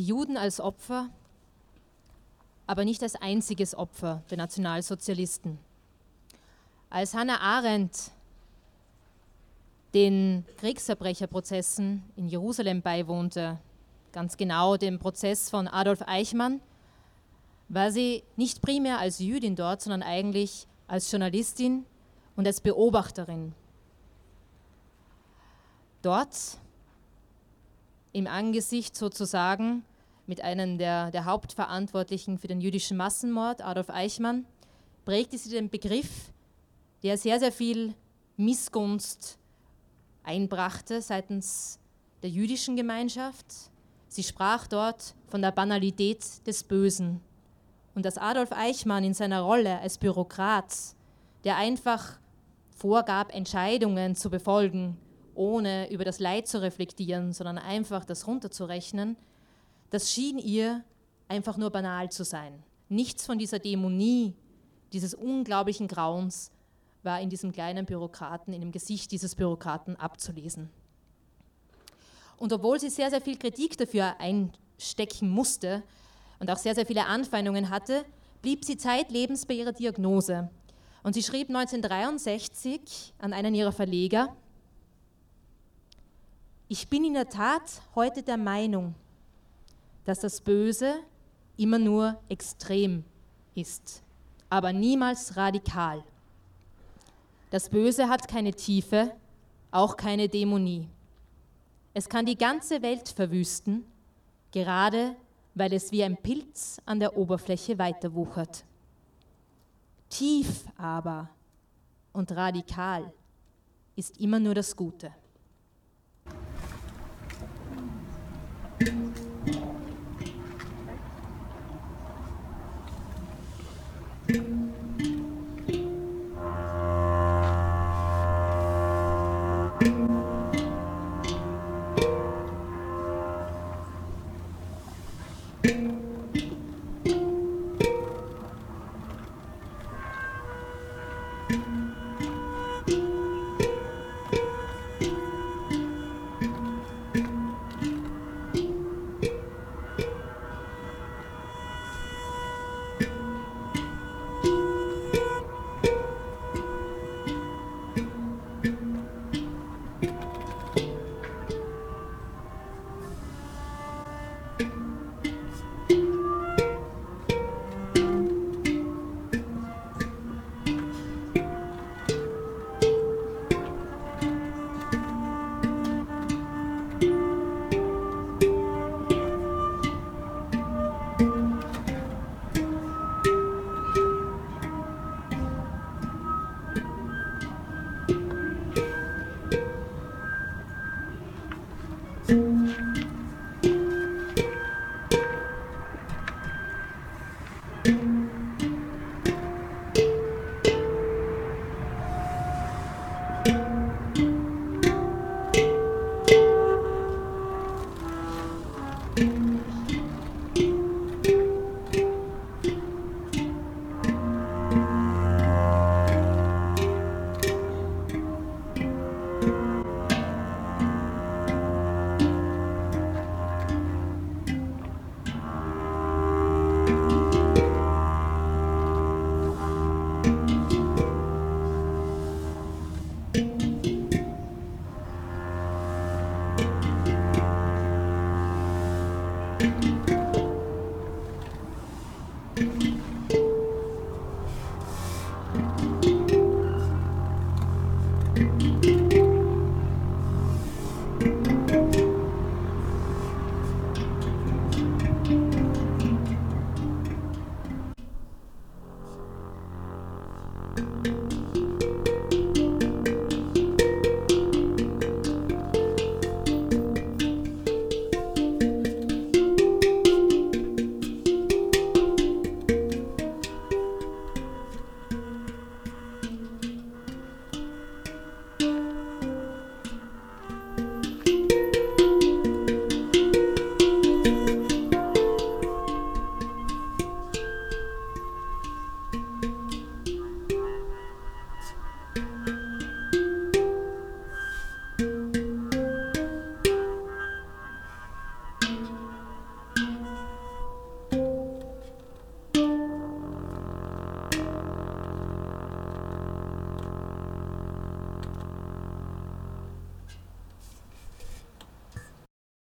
die Juden als Opfer, aber nicht als einziges Opfer der Nationalsozialisten. Als Hannah Arendt den Kriegsverbrecherprozessen in Jerusalem beiwohnte, ganz genau dem Prozess von Adolf Eichmann, war sie nicht primär als Jüdin dort, sondern eigentlich als Journalistin und als Beobachterin. Dort im Angesicht sozusagen mit einem der, der Hauptverantwortlichen für den jüdischen Massenmord, Adolf Eichmann, prägte sie den Begriff, der sehr, sehr viel Missgunst einbrachte seitens der jüdischen Gemeinschaft. Sie sprach dort von der Banalität des Bösen. Und dass Adolf Eichmann in seiner Rolle als Bürokrat, der einfach vorgab, Entscheidungen zu befolgen, ohne über das Leid zu reflektieren, sondern einfach das runterzurechnen, das schien ihr einfach nur banal zu sein. Nichts von dieser Dämonie, dieses unglaublichen Grauens war in diesem kleinen Bürokraten, in dem Gesicht dieses Bürokraten abzulesen. Und obwohl sie sehr, sehr viel Kritik dafür einstecken musste und auch sehr, sehr viele Anfeindungen hatte, blieb sie zeitlebens bei ihrer Diagnose. Und sie schrieb 1963 an einen ihrer Verleger, ich bin in der Tat heute der Meinung, dass das Böse immer nur extrem ist, aber niemals radikal. Das Böse hat keine Tiefe, auch keine Dämonie. Es kann die ganze Welt verwüsten, gerade weil es wie ein Pilz an der Oberfläche weiterwuchert. Tief aber und radikal ist immer nur das Gute.